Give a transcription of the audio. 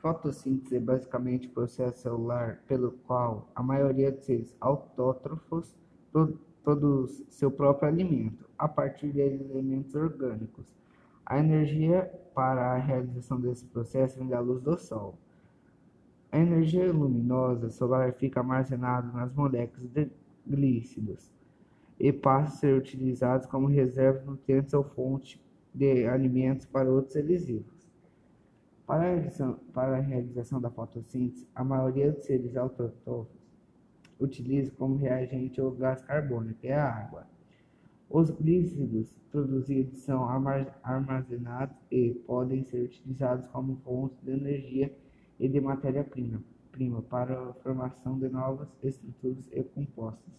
Fotossíntese é basicamente o processo celular pelo qual a maioria dos seres autótrofos produz seu próprio alimento, a partir de elementos orgânicos. A energia para a realização desse processo vem da luz do Sol. A energia luminosa solar fica armazenada nas moléculas de glícidos e passa a ser utilizada como reserva de nutrientes ou fonte de alimentos para outros seres vivos. Para a, realização, para a realização da fotossíntese, a maioria dos seres autótrofos utiliza como reagente o gás carbônico, que é a água. Os glícidos produzidos são armazenados e podem ser utilizados como fonte de energia e de matéria-prima para a formação de novas estruturas e compostos.